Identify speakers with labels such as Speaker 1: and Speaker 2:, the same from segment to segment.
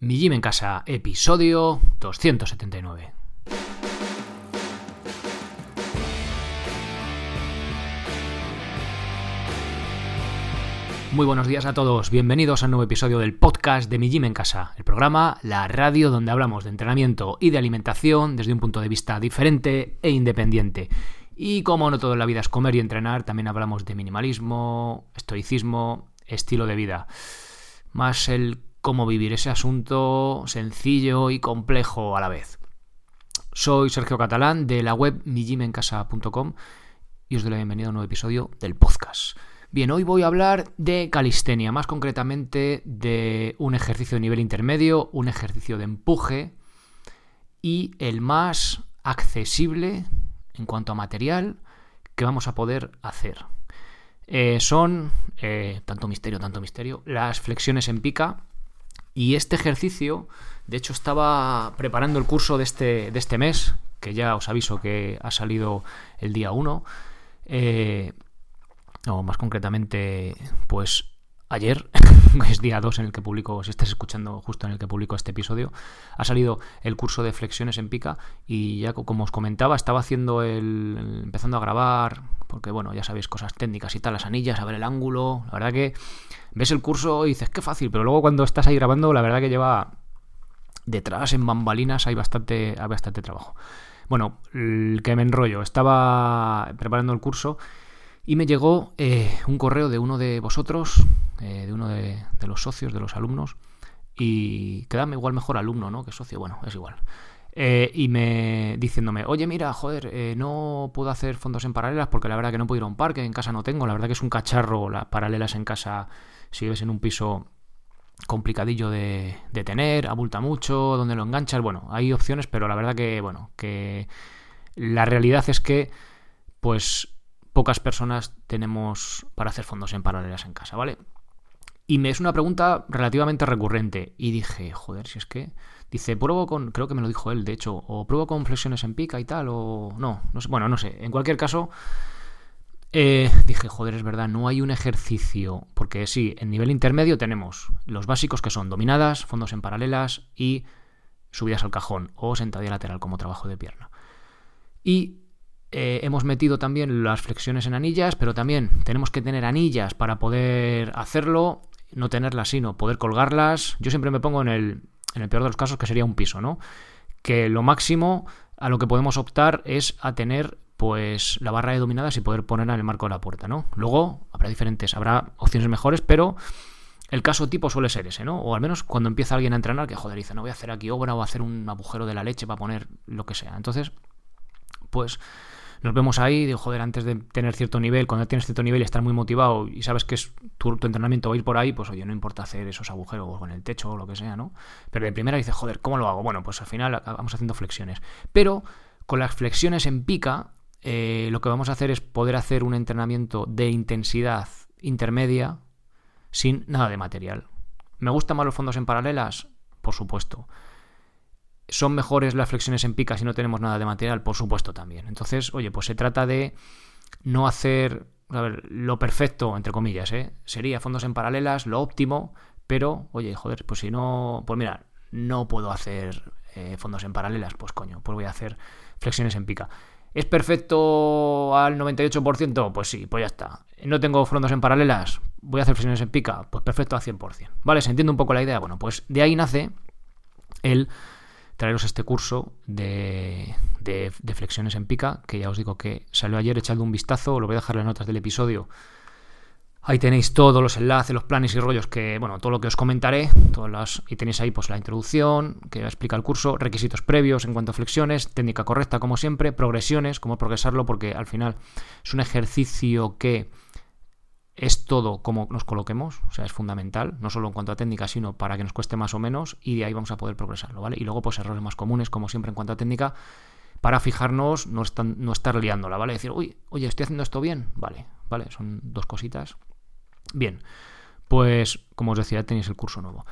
Speaker 1: Mi Gym en Casa, episodio 279. Muy buenos días a todos, bienvenidos a un nuevo episodio del podcast de Mi Gym en Casa, el programa, la radio donde hablamos de entrenamiento y de alimentación desde un punto de vista diferente e independiente. Y como no todo en la vida es comer y entrenar, también hablamos de minimalismo, estoicismo, estilo de vida. Más el cómo vivir ese asunto sencillo y complejo a la vez. Soy Sergio Catalán de la web mijimencasa.com y os doy la bienvenida a un nuevo episodio del podcast. Bien, hoy voy a hablar de calistenia, más concretamente de un ejercicio de nivel intermedio, un ejercicio de empuje y el más accesible en cuanto a material que vamos a poder hacer. Eh, son, eh, tanto misterio, tanto misterio, las flexiones en pica. Y este ejercicio, de hecho, estaba preparando el curso de este, de este mes, que ya os aviso que ha salido el día 1 o más concretamente, pues ayer, es día 2 en el que publico, si estás escuchando justo en el que publico este episodio, ha salido el curso de flexiones en pica y ya como os comentaba, estaba haciendo el, empezando a grabar, porque bueno, ya sabéis, cosas técnicas y tal, las anillas, a ver el ángulo, la verdad que ves el curso y dices, qué fácil, pero luego cuando estás ahí grabando, la verdad que lleva detrás en bambalinas hay bastante, hay bastante trabajo. Bueno, el que me enrollo, estaba preparando el curso y me llegó eh, un correo de uno de vosotros, eh, de uno de, los socios, de los alumnos, y quedame igual mejor alumno, ¿no? Que socio, bueno, es igual. Eh, y me diciéndome, oye, mira, joder, no puedo hacer fondos en paralelas porque la verdad que no puedo ir a un parque, en casa no tengo, la verdad que es un cacharro, las paralelas en casa, si vives en un piso complicadillo de, de tener, abulta mucho, donde lo enganchas, bueno, hay opciones, pero la verdad que, bueno, que la realidad es que, pues pocas personas tenemos para hacer fondos en paralelas en casa, ¿vale? Y me es una pregunta relativamente recurrente. Y dije, joder, si es que. Dice, pruebo con. Creo que me lo dijo él, de hecho. O pruebo con flexiones en pica y tal. O. No, no sé. Bueno, no sé. En cualquier caso. Eh, dije, joder, es verdad, no hay un ejercicio. Porque sí, en nivel intermedio tenemos los básicos que son dominadas, fondos en paralelas y subidas al cajón o sentadilla lateral como trabajo de pierna. Y eh, hemos metido también las flexiones en anillas, pero también tenemos que tener anillas para poder hacerlo, no tenerlas, sino poder colgarlas. Yo siempre me pongo en el, en el peor de los casos, que sería un piso, ¿no? Que lo máximo a lo que podemos optar es a tener pues la barra de dominadas y poder ponerla en el marco de la puerta, ¿no? Luego habrá diferentes, habrá opciones mejores, pero el caso tipo suele ser ese, ¿no? O al menos cuando empieza alguien a entrenar que, joder, dice, no voy a hacer aquí obra o hacer un agujero de la leche para poner lo que sea. Entonces, pues nos vemos ahí, digo, joder, antes de tener cierto nivel, cuando tienes cierto nivel y estar muy motivado y sabes que es tu, entrenamiento va a ir por ahí, pues oye, no importa hacer esos agujeros con el techo o lo que sea, ¿no? Pero de primera dices, joder, ¿cómo lo hago? Bueno, pues al final vamos haciendo flexiones. Pero con las flexiones en pica, eh, lo que vamos a hacer es poder hacer un entrenamiento de intensidad intermedia sin nada de material. ¿Me gustan más los fondos en paralelas? Por supuesto. ¿Son mejores las flexiones en pica si no tenemos nada de material? Por supuesto también. Entonces, oye, pues se trata de no hacer a ver, lo perfecto, entre comillas, ¿eh? sería fondos en paralelas, lo óptimo, pero, oye, joder, pues si no, pues mira, no puedo hacer eh, fondos en paralelas, pues coño, pues voy a hacer flexiones en pica. ¿Es perfecto al 98%? Pues sí, pues ya está. ¿No tengo fondos en paralelas? ¿Voy a hacer flexiones en pica? Pues perfecto al 100%. ¿Vale? ¿Se entiende un poco la idea? Bueno, pues de ahí nace el traeros este curso de, flexiones en pica, que ya os digo que salió ayer, echando un vistazo, lo voy a dejar en las notas del episodio. Ahí tenéis todos los enlaces, los planes y rollos que, bueno, todo lo que os comentaré, todas y tenéis ahí pues la introducción, que explica el curso, requisitos previos en cuanto a flexiones, técnica correcta como siempre, progresiones, cómo progresarlo, porque al final es un ejercicio que es todo como nos coloquemos, o sea, es fundamental, no solo en cuanto a técnica, sino para que nos cueste más o menos y de ahí vamos a poder progresarlo, ¿vale? Y luego, pues errores más comunes, como siempre en cuanto a técnica, para fijarnos, no, no estar liándola, ¿vale? Decir, uy, oye, estoy haciendo esto bien, vale, vale, son dos cositas. Bien, pues como os decía, tenéis el curso nuevo.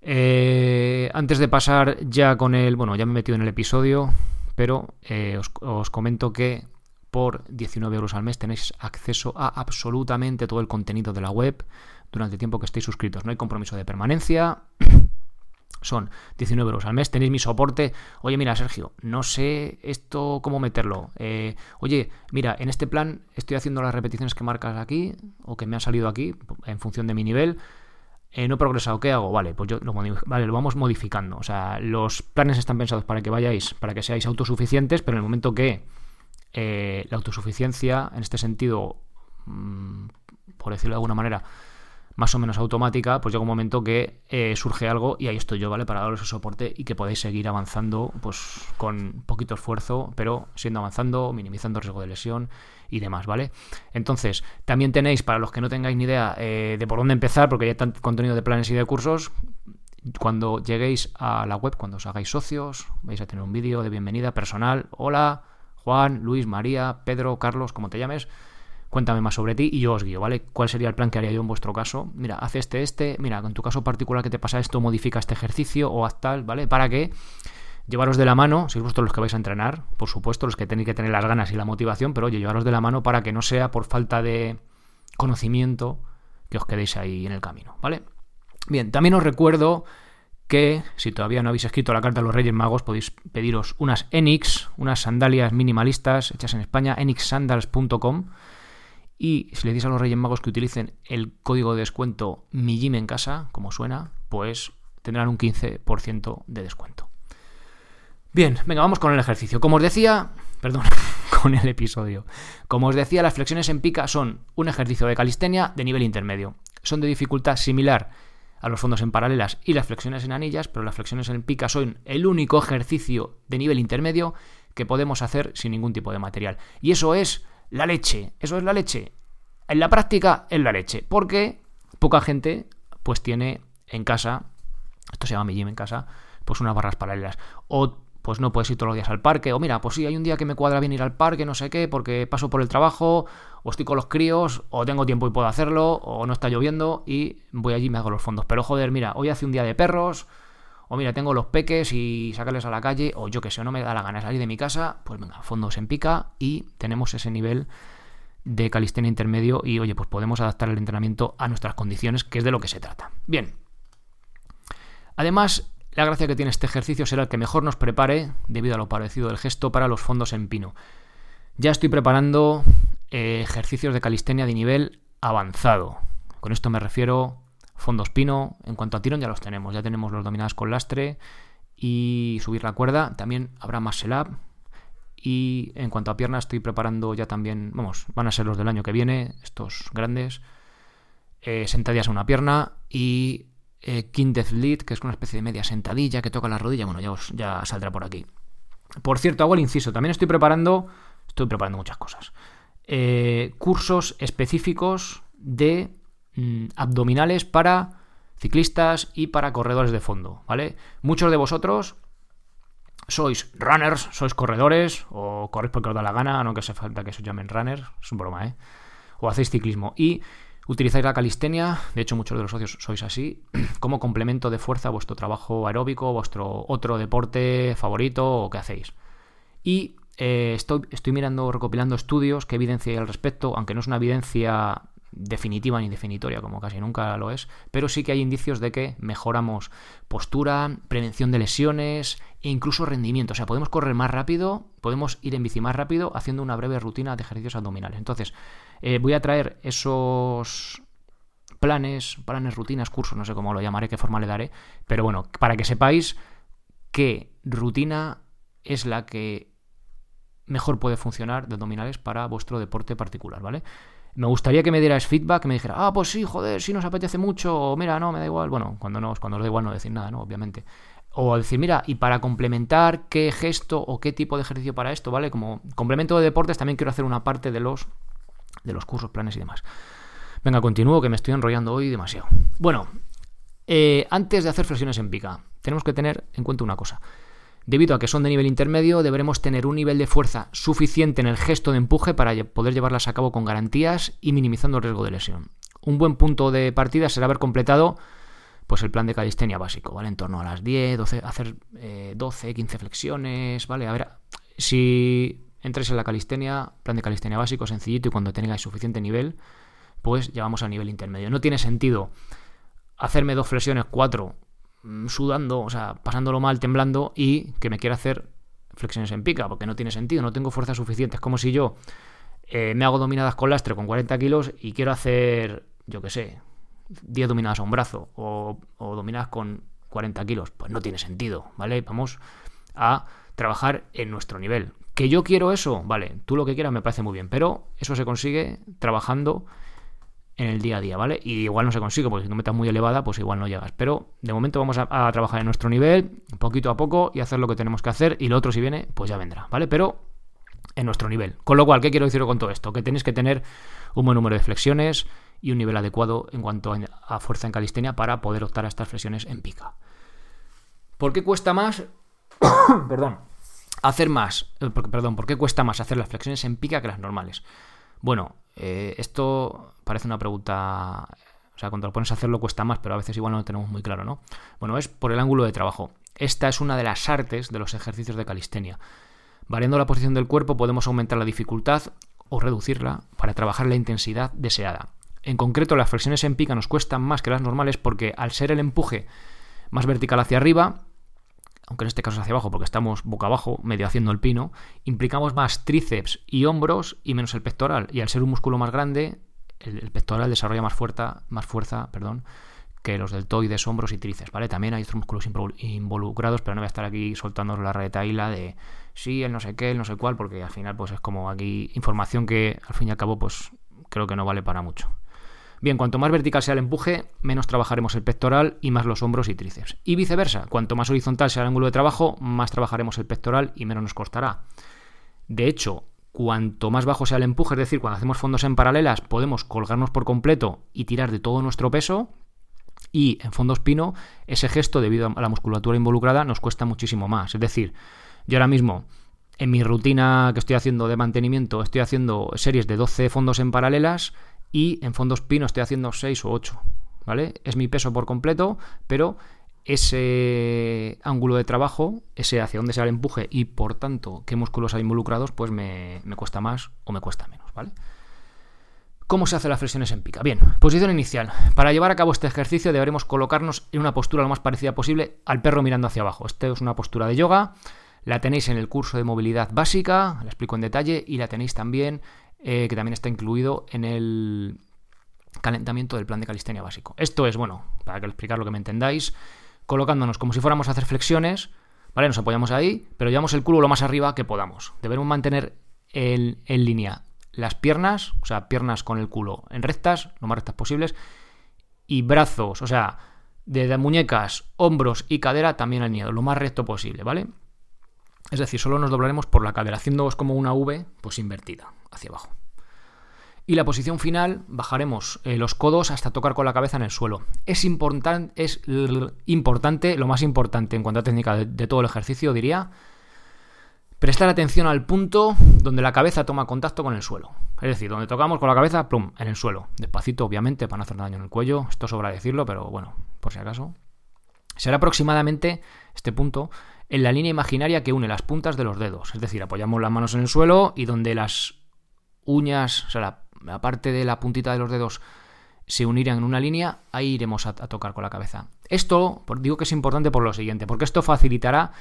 Speaker 1: Eh, antes de pasar ya con el, bueno, ya me he metido en el episodio, pero eh, os comento que por 19 euros al mes tenéis acceso a absolutamente todo el contenido de la web durante el tiempo que estéis suscritos. No hay compromiso de permanencia. son 19 euros al mes. Tenéis mi soporte. Oye, mira, Sergio, no sé esto cómo meterlo. Eh, oye, mira, en este plan estoy haciendo las repeticiones que marcas aquí o que me han salido aquí en función de mi nivel. Eh, no he progresado, ¿qué hago? Vale, pues yo lo, vale, lo vamos modificando. O sea, los planes están pensados para que vayáis, para que seáis autosuficientes, pero en el momento que eh, la autosuficiencia, en este sentido, mm, por decirlo de alguna manera, más o menos automática, pues llega un momento que eh, surge algo y ahí estoy yo, ¿vale? Para daros el soporte y que podáis seguir avanzando, pues con poquito esfuerzo, pero siendo avanzando, minimizando riesgo de lesión y demás, ¿vale? Entonces, también tenéis, para los que no tengáis ni idea eh, de por dónde empezar, porque ya hay tanto contenido de planes y de cursos, cuando lleguéis a la web, cuando os hagáis socios, vais a tener un vídeo de bienvenida personal. Hola, Juan, Luis, María, Pedro, Carlos, como te llames cuéntame más sobre ti y yo os guío, ¿vale? ¿Cuál sería el plan que haría yo en vuestro caso? Mira, haz este, este, mira, en tu caso particular que te pasa esto, modifica este ejercicio o haz tal, ¿vale? Para que llevaros de la mano, si vosotros los que vais a entrenar, por supuesto, los que tenéis que tener las ganas y la motivación, pero oye, llevaros de la mano para que no sea por falta de conocimiento que os quedéis ahí en el camino, ¿vale? Bien, también os recuerdo que si todavía no habéis escrito la carta a los Reyes Magos, podéis pediros unas Enix, unas sandalias minimalistas hechas en España, enixsandals.com y si le dices a los Reyes Magos que utilicen el código de descuento MIGIM en casa, como suena, pues tendrán un 15% de descuento. Bien, venga, vamos con el ejercicio. Como os decía, perdón, con el episodio. Como os decía, las flexiones en pica son un ejercicio de calistenia de nivel intermedio. Son de dificultad similar a los fondos en paralelas y las flexiones en anillas, pero las flexiones en pica son el único ejercicio de nivel intermedio que podemos hacer sin ningún tipo de material. Y eso es la leche, eso es la leche. En la práctica es la leche, porque poca gente pues tiene en casa, esto se llama mi gym en casa, pues unas barras paralelas. O pues no puedes ir todos los días al parque, o mira, pues sí, hay un día que me cuadra bien ir al parque, no sé qué, porque paso por el trabajo, o estoy con los críos, o tengo tiempo y puedo hacerlo, o no está lloviendo y voy allí y me hago los fondos. Pero joder, mira, hoy hace un día de perros, o mira, tengo los peques y sacarles a la calle, o yo que sé, no me da la gana salir de mi casa, pues venga, fondos en pica y tenemos ese nivel de calistenia intermedio y oye, pues podemos adaptar el entrenamiento a nuestras condiciones, que es de lo que se trata. Bien. Además, la gracia que tiene este ejercicio será el que mejor nos prepare, debido a lo parecido del gesto, para los fondos en pino. Ya estoy preparando eh, ejercicios de calistenia de nivel avanzado. Con esto me refiero fondos pino. En cuanto a tirón ya los tenemos, ya tenemos los dominados con lastre y subir la cuerda. También habrá más up. Y en cuanto a piernas estoy preparando ya también, vamos, van a ser los del año que viene, estos grandes. Eh, sentadillas a una pierna y eh, Lead, que es una especie de media sentadilla que toca la rodilla. Bueno, ya, ya saldrá por aquí. Por cierto, hago el inciso. También estoy preparando, estoy preparando muchas cosas. Eh, cursos específicos de Mm, abdominales para ciclistas y para corredores de fondo, ¿vale? Muchos de vosotros sois runners, sois corredores o corréis porque os da la gana, no que hace falta que se llamen runners, es un broma, ¿eh? O hacéis ciclismo y utilizáis la calistenia, de hecho muchos de los socios sois así, como complemento de fuerza a vuestro trabajo aeróbico, vuestro otro deporte favorito o que hacéis. Y eh, estoy, estoy mirando, recopilando estudios que evidencian al respecto, aunque no es una evidencia definitiva ni definitoria, como casi nunca lo es, pero sí que hay indicios de que mejoramos postura, prevención de lesiones e incluso rendimiento. O sea, podemos correr más rápido, podemos ir en bici más rápido haciendo una breve rutina de ejercicios abdominales. Entonces, eh, voy a traer esos planes, planes, rutinas, cursos, no sé cómo lo llamaré, qué forma le daré, pero bueno, para que sepáis qué rutina es la que mejor puede funcionar de abdominales para vuestro deporte particular, ¿vale? Me gustaría que me dierais feedback, que me dijera, ah, pues sí, joder, sí nos apetece mucho, o mira, no, me da igual. Bueno, cuando no, cuando os da igual no decir nada, ¿no? Obviamente. O decir, mira, y para complementar qué gesto o qué tipo de ejercicio para esto, ¿vale? Como complemento de deportes también quiero hacer una parte de los, de los cursos, planes y demás. Venga, continúo, que me estoy enrollando hoy demasiado. Bueno, eh, antes de hacer flexiones en pica, tenemos que tener en cuenta una cosa. Debido a que son de nivel intermedio, deberemos tener un nivel de fuerza suficiente en el gesto de empuje para poder llevarlas a cabo con garantías y minimizando el riesgo de lesión. Un buen punto de partida será haber completado pues el plan de calistenia básico, ¿vale? En torno a las 10, 12, hacer 12, eh, 15 flexiones, ¿vale? A ver, si entréis en la calistenia, plan de calistenia básico, sencillito, y cuando tengáis suficiente nivel, pues llevamos al nivel intermedio. No tiene sentido hacerme dos flexiones, cuatro, sudando, o sea, pasándolo mal, temblando y que me quiera hacer flexiones en pica, porque no tiene sentido, no tengo fuerza suficiente. Es como si yo eh, me hago dominadas con lastre con 40 kilos y quiero hacer, yo qué sé, 10 dominadas a un brazo o, o dominadas con 40 kilos. Pues no tiene sentido, ¿vale? Vamos a trabajar en nuestro nivel. ¿Que yo quiero eso? Vale, tú lo que quieras me parece muy bien, pero eso se consigue trabajando en el día a día, ¿vale? Y igual no se consigue, porque si no metas muy elevada, pues igual no llegas. Pero de momento vamos a, a, trabajar en nuestro nivel, poquito a poco, y hacer lo que tenemos que hacer, y lo otro si viene, pues ya vendrá, ¿vale? Pero en nuestro nivel. Con lo cual, ¿qué quiero decir con todo esto? Que tenéis que tener un buen número de flexiones y un nivel adecuado en cuanto a fuerza en calistenia para poder optar a estas flexiones en pica. ¿Por qué cuesta más? Perdón. Hacer más. Eh, perdón, ¿por qué cuesta más hacer las flexiones en pica que las normales? Bueno, eh, esto parece una pregunta. O sea, cuando lo pones a hacerlo cuesta más, pero a veces igual no lo tenemos muy claro, ¿no? Bueno, es por el ángulo de trabajo. Esta es una de las artes de los ejercicios de calistenia. Variando la posición del cuerpo podemos aumentar la dificultad o reducirla para trabajar la intensidad deseada. En concreto, las flexiones en pica nos cuestan más que las normales porque al ser el empuje más vertical hacia arriba, aunque en este caso es hacia abajo porque estamos boca abajo, medio haciendo el pino, implicamos más tríceps y hombros y menos el pectoral. Y al ser un músculo más grande, el, pectoral desarrolla más fuerza, más fuerza perdón, que los deltoides, hombros y tríceps, ¿vale? También hay otros músculos involucrados, pero no voy a estar aquí soltando la retaíla de sí, el no sé qué, el no sé cuál, porque al final pues es como aquí información que al fin y al cabo pues creo que no vale para mucho. Bien, cuanto más vertical sea el empuje, menos trabajaremos el pectoral y más los hombros y tríceps. Y viceversa, cuanto más horizontal sea el ángulo de trabajo, más trabajaremos el pectoral y menos nos costará. De hecho, cuanto más bajo sea el empuje, es decir, cuando hacemos fondos en paralelas, podemos colgarnos por completo y tirar de todo nuestro peso. Y en fondos pino, ese gesto, debido a la musculatura involucrada, nos cuesta muchísimo más. Es decir, yo ahora mismo, en mi rutina que estoy haciendo de mantenimiento, estoy haciendo series de 12 fondos en paralelas y en fondos pino estoy haciendo 6 o 8, ¿vale? Es mi peso por completo, pero ese ángulo de trabajo, ese hacia dónde se va el empuje y por tanto qué músculos hay involucrados, pues me, me cuesta más o me cuesta menos, ¿vale? ¿Cómo se hacen las flexiones en pica? Bien, posición inicial. Para llevar a cabo este ejercicio deberemos colocarnos en una postura lo más parecida posible al perro mirando hacia abajo. Esta es una postura de yoga, la tenéis en el curso de movilidad básica, la explico en detalle, y la tenéis también eh, que también está incluido en el calentamiento del plan de calistenia básico. Esto es, bueno, para que explicar lo que me entendáis, colocándonos como si fuéramos a hacer flexiones, ¿vale? Nos apoyamos ahí, pero llevamos el culo lo más arriba que podamos. Debemos mantener en línea las piernas, o sea, piernas con el culo en rectas, lo más rectas posibles, y brazos, o sea, de muñecas, hombros y cadera también alineados, lo más recto posible, ¿vale? Es decir, solo nos doblaremos por la cadera, haciendo como una V, pues invertida, hacia abajo. Y la posición final, bajaremos eh, los codos hasta tocar con la cabeza en el suelo. Es, es importante, lo más importante en cuanto a técnica de, todo el ejercicio, diría, prestar atención al punto donde la cabeza toma contacto con el suelo. Es decir, donde tocamos con la cabeza, plum, en el suelo. Despacito, obviamente, para no hacer daño en el cuello. Esto sobra decirlo, pero bueno, por si acaso. Será aproximadamente este punto en la línea imaginaria que une las puntas de los dedos. Es decir, apoyamos las manos en el suelo y donde las uñas, o sea, la, parte de la puntita de los dedos se unirían en una línea, ahí iremos a, tocar con la cabeza. Esto, digo que es importante por lo siguiente, porque esto facilitará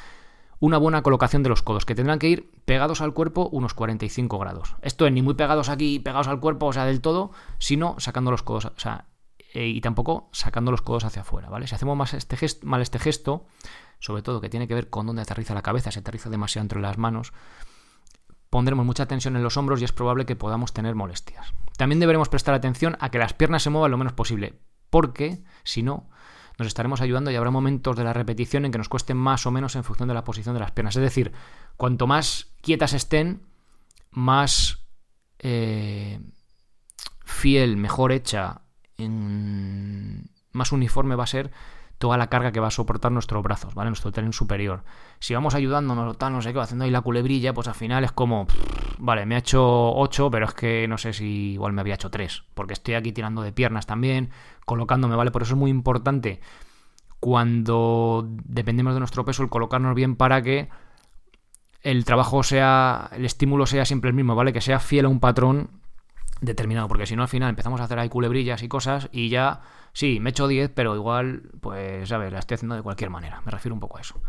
Speaker 1: una buena colocación de los codos, que tendrán que ir pegados al cuerpo unos 45 grados. Esto es ni muy pegados aquí, pegados al cuerpo, o sea, del todo, sino sacando los codos, o sea, eh, y tampoco sacando los codos hacia afuera, ¿vale? Si hacemos más este gesto, mal este gesto, sobre todo que tiene que ver con dónde aterriza la cabeza, si aterriza demasiado entre las manos, pondremos mucha tensión en los hombros y es probable que podamos tener molestias. También deberemos prestar atención a que las piernas se muevan lo menos posible, porque si no, nos estaremos ayudando y habrá momentos de la repetición en que nos cuesten más o menos en función de la posición de las piernas. Es decir, cuanto más quietas estén, más eh, fiel, mejor hecha, más uniforme va a ser toda la carga que va a soportar nuestros brazos, ¿vale? Nuestro tren superior. Si vamos ayudándonos, tal, no sé qué, haciendo ahí la culebrilla, pues al final es como, vale, me ha hecho 8, pero es que no sé si igual me había hecho 3, porque estoy aquí tirando de piernas también, colocándome, ¿vale? Por eso es muy importante cuando dependemos de nuestro peso el colocarnos bien para que el trabajo sea, el estímulo sea siempre el mismo, ¿vale? Que sea fiel a un patrón determinado, porque si no al final empezamos a hacer ahí culebrillas y cosas y ya, sí, me echo 10, pero igual, pues, ¿sabes? La estoy haciendo de cualquier manera, me refiero un poco a eso.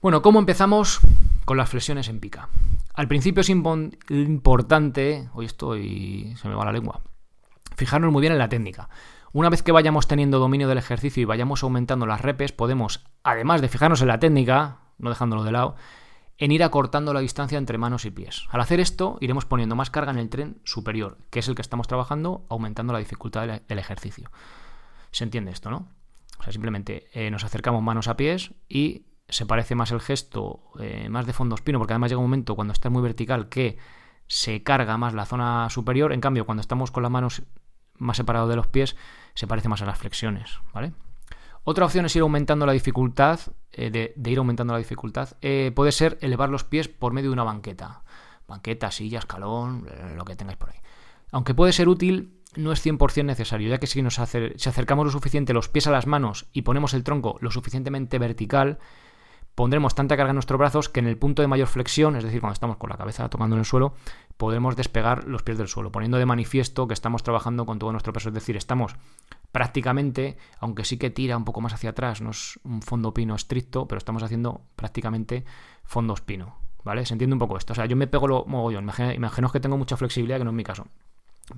Speaker 1: Bueno, ¿cómo empezamos con las flexiones en pica? Al principio es importante, hoy estoy, se me va la lengua, fijarnos muy bien en la técnica. Una vez que vayamos teniendo dominio del ejercicio y vayamos aumentando las repes, podemos, además de fijarnos en la técnica, no dejándolo de lado, en ir acortando la distancia entre manos y pies. Al hacer esto, iremos poniendo más carga en el tren superior, que es el que estamos trabajando, aumentando la dificultad del ejercicio. ¿Se entiende esto, no? O sea, simplemente eh, nos acercamos manos a pies y se parece más el gesto, eh, más de fondo espino, porque además llega un momento cuando está muy vertical que se carga más la zona superior, en cambio cuando estamos con las manos más separadas de los pies, se parece más a las flexiones, ¿vale? Otra opción es ir aumentando la dificultad, eh, de, ir aumentando la dificultad, eh, puede ser elevar los pies por medio de una banqueta. Banqueta, silla, escalón, eh, lo que tengáis por ahí. Aunque puede ser útil, no es 100% necesario, ya que si nos si acercamos lo suficiente los pies a las manos y ponemos el tronco lo suficientemente vertical, pondremos tanta carga en nuestros brazos que en el punto de mayor flexión, es decir, cuando estamos con la cabeza tocando en el suelo, podremos despegar los pies del suelo, poniendo de manifiesto que estamos trabajando con todo nuestro peso, es decir, estamos prácticamente, aunque sí que tira un poco más hacia atrás, no es un fondo pino estricto, pero estamos haciendo prácticamente fondos pino, ¿vale? Se entiende un poco esto, o sea, yo me pego lo mogollón, imaginaos que tengo mucha flexibilidad, que no es mi caso,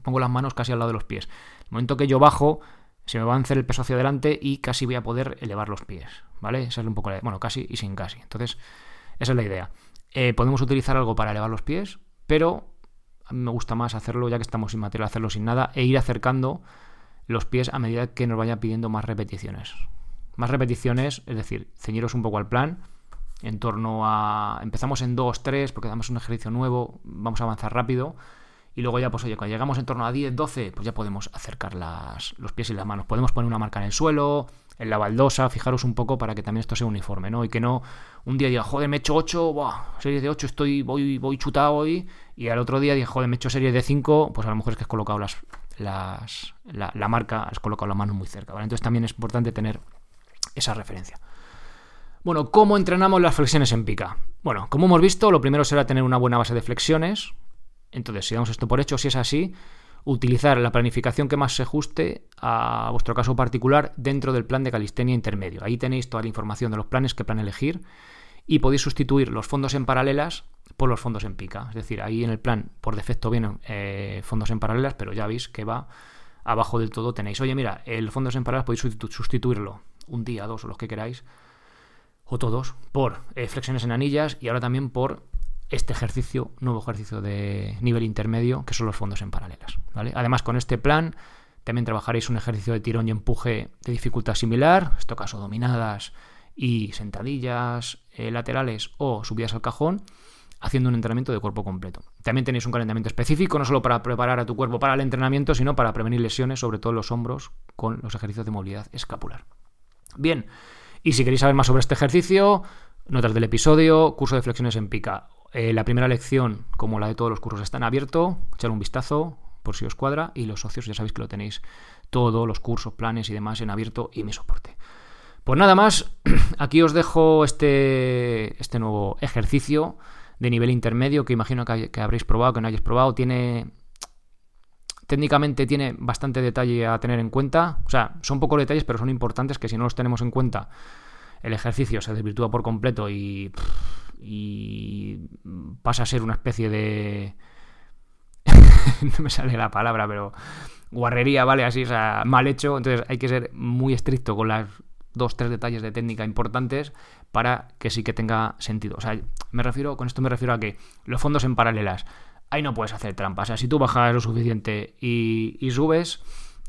Speaker 1: pongo las manos casi al lado de los pies, el momento que yo bajo, se me va a hacer el peso hacia adelante y casi voy a poder elevar los pies, ¿vale? Esa es un poco la, bueno, casi y sin casi. Entonces, esa es la idea. Eh, podemos utilizar algo para elevar los pies, pero a mí me gusta más hacerlo ya que estamos sin material, hacerlo sin nada e ir acercando los pies a medida que nos vaya pidiendo más repeticiones. Más repeticiones, es decir, ceñiros un poco al plan, en torno a... Empezamos en 2, 3, porque damos un ejercicio nuevo, vamos a avanzar rápido y luego ya, pues oye, cuando llegamos en torno a 10, 12, pues ya podemos acercar las, los pies y las manos. Podemos poner una marca en el suelo, en la baldosa, fijaros un poco para que también esto sea uniforme, ¿no? Y que no un día diga, joder, me he hecho 8, buah, series de 8, estoy, voy, voy chutado hoy, y al otro día diga, joder, me he hecho series de 5, pues a lo mejor es que has colocado las, las, la, marca, has colocado la mano muy cerca. Entonces también es importante tener esa referencia. Bueno, ¿cómo entrenamos las flexiones en pica? Bueno, como hemos visto, lo primero será tener una buena base de flexiones, entonces, si damos esto por hecho, si es así, utilizar la planificación que más se ajuste a vuestro caso particular dentro del plan de calistenia intermedio. Ahí tenéis toda la información de los planes que plan elegir y podéis sustituir los fondos en paralelas por los fondos en pica. Es decir, ahí en el plan por defecto vienen eh, fondos en paralelas, pero ya veis que va abajo del todo tenéis, oye mira, el fondos en paralelas podéis sustituirlo un día, dos o los que queráis, o todos, por eh, flexiones en anillas y ahora también por este ejercicio, nuevo ejercicio de nivel intermedio, que son los fondos en paralelas. ¿vale? Además, con este plan también trabajaréis un ejercicio de tirón y empuje de dificultad similar, en este caso dominadas y sentadillas eh, laterales o subidas al cajón, haciendo un entrenamiento de cuerpo completo. También tenéis un calentamiento específico, no solo para preparar a tu cuerpo para el entrenamiento, sino para prevenir lesiones, sobre todo los hombros, con los ejercicios de movilidad escapular. Bien, y si queréis saber más sobre este ejercicio, notas del episodio, curso de flexiones en pica eh, la primera lección, como la de todos los cursos, está en abierto. Echar un vistazo por si os cuadra. Y los socios ya sabéis que lo tenéis todos los cursos, planes y demás en abierto y mi soporte. Pues nada más, aquí os dejo este, este nuevo ejercicio de nivel intermedio que imagino que, habréis probado, que no hayáis probado. Tiene técnicamente tiene bastante detalle a tener en cuenta. O sea, son pocos detalles, pero son importantes que si no los tenemos en cuenta, el ejercicio se desvirtúa por completo y y pasa a ser una especie de... no me sale la palabra, pero guarrería, ¿vale? Así, o sea, mal hecho. Entonces hay que ser muy estricto con las dos, tres detalles de técnica importantes para que sí que tenga sentido. O sea, me refiero, con esto me refiero a que los fondos en paralelas, ahí no puedes hacer trampas. O sea, si tú bajas lo suficiente y, subes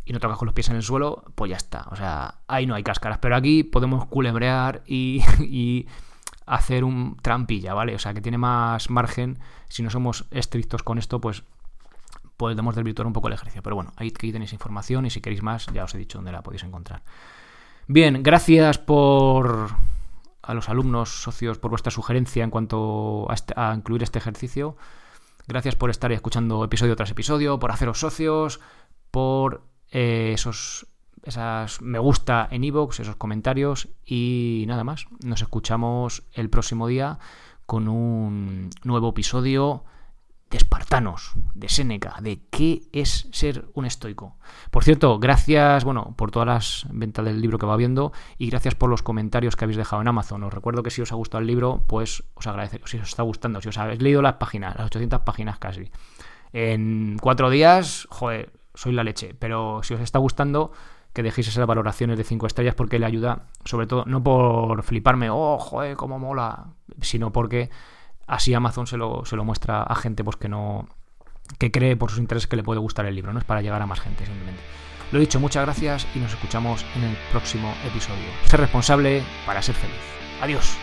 Speaker 1: y no tocas con los pies en el suelo, pues ya está. O sea, ahí no hay cáscaras. Pero aquí podemos culebrear y, hacer un trampilla, ¿vale? O sea, que tiene más margen. Si no somos estrictos con esto, pues podemos desvirtuar un poco el ejercicio. Pero bueno, ahí, tenéis información y si queréis más, ya os he dicho dónde la podéis encontrar. Bien, gracias por a los alumnos socios por vuestra sugerencia en cuanto a, este, incluir este ejercicio. Gracias por estar escuchando episodio tras episodio, por haceros socios, por eh, esos esas me gusta en iVoox, esos comentarios y nada más. Nos escuchamos el próximo día con un nuevo episodio de espartanos, de Séneca, de qué es ser un estoico. Por cierto, gracias, bueno, por todas las ventas del libro que va viendo y gracias por los comentarios que habéis dejado en Amazon. Os recuerdo que si os ha gustado el libro, pues os agradezco. Si os está gustando, si os habéis leído las páginas, las 800 páginas casi, en cuatro días, joder, soy la leche. Pero si os está gustando, que dejéis esas valoraciones de 5 estrellas porque le ayuda, sobre todo, no por fliparme, oh, joder, cómo mola, sino porque así Amazon se lo, se lo muestra a gente pues que no que cree por sus intereses que le puede gustar el libro, no es para llegar a más gente simplemente. Lo dicho, muchas gracias y nos escuchamos en el próximo episodio. Ser responsable para ser feliz. Adiós.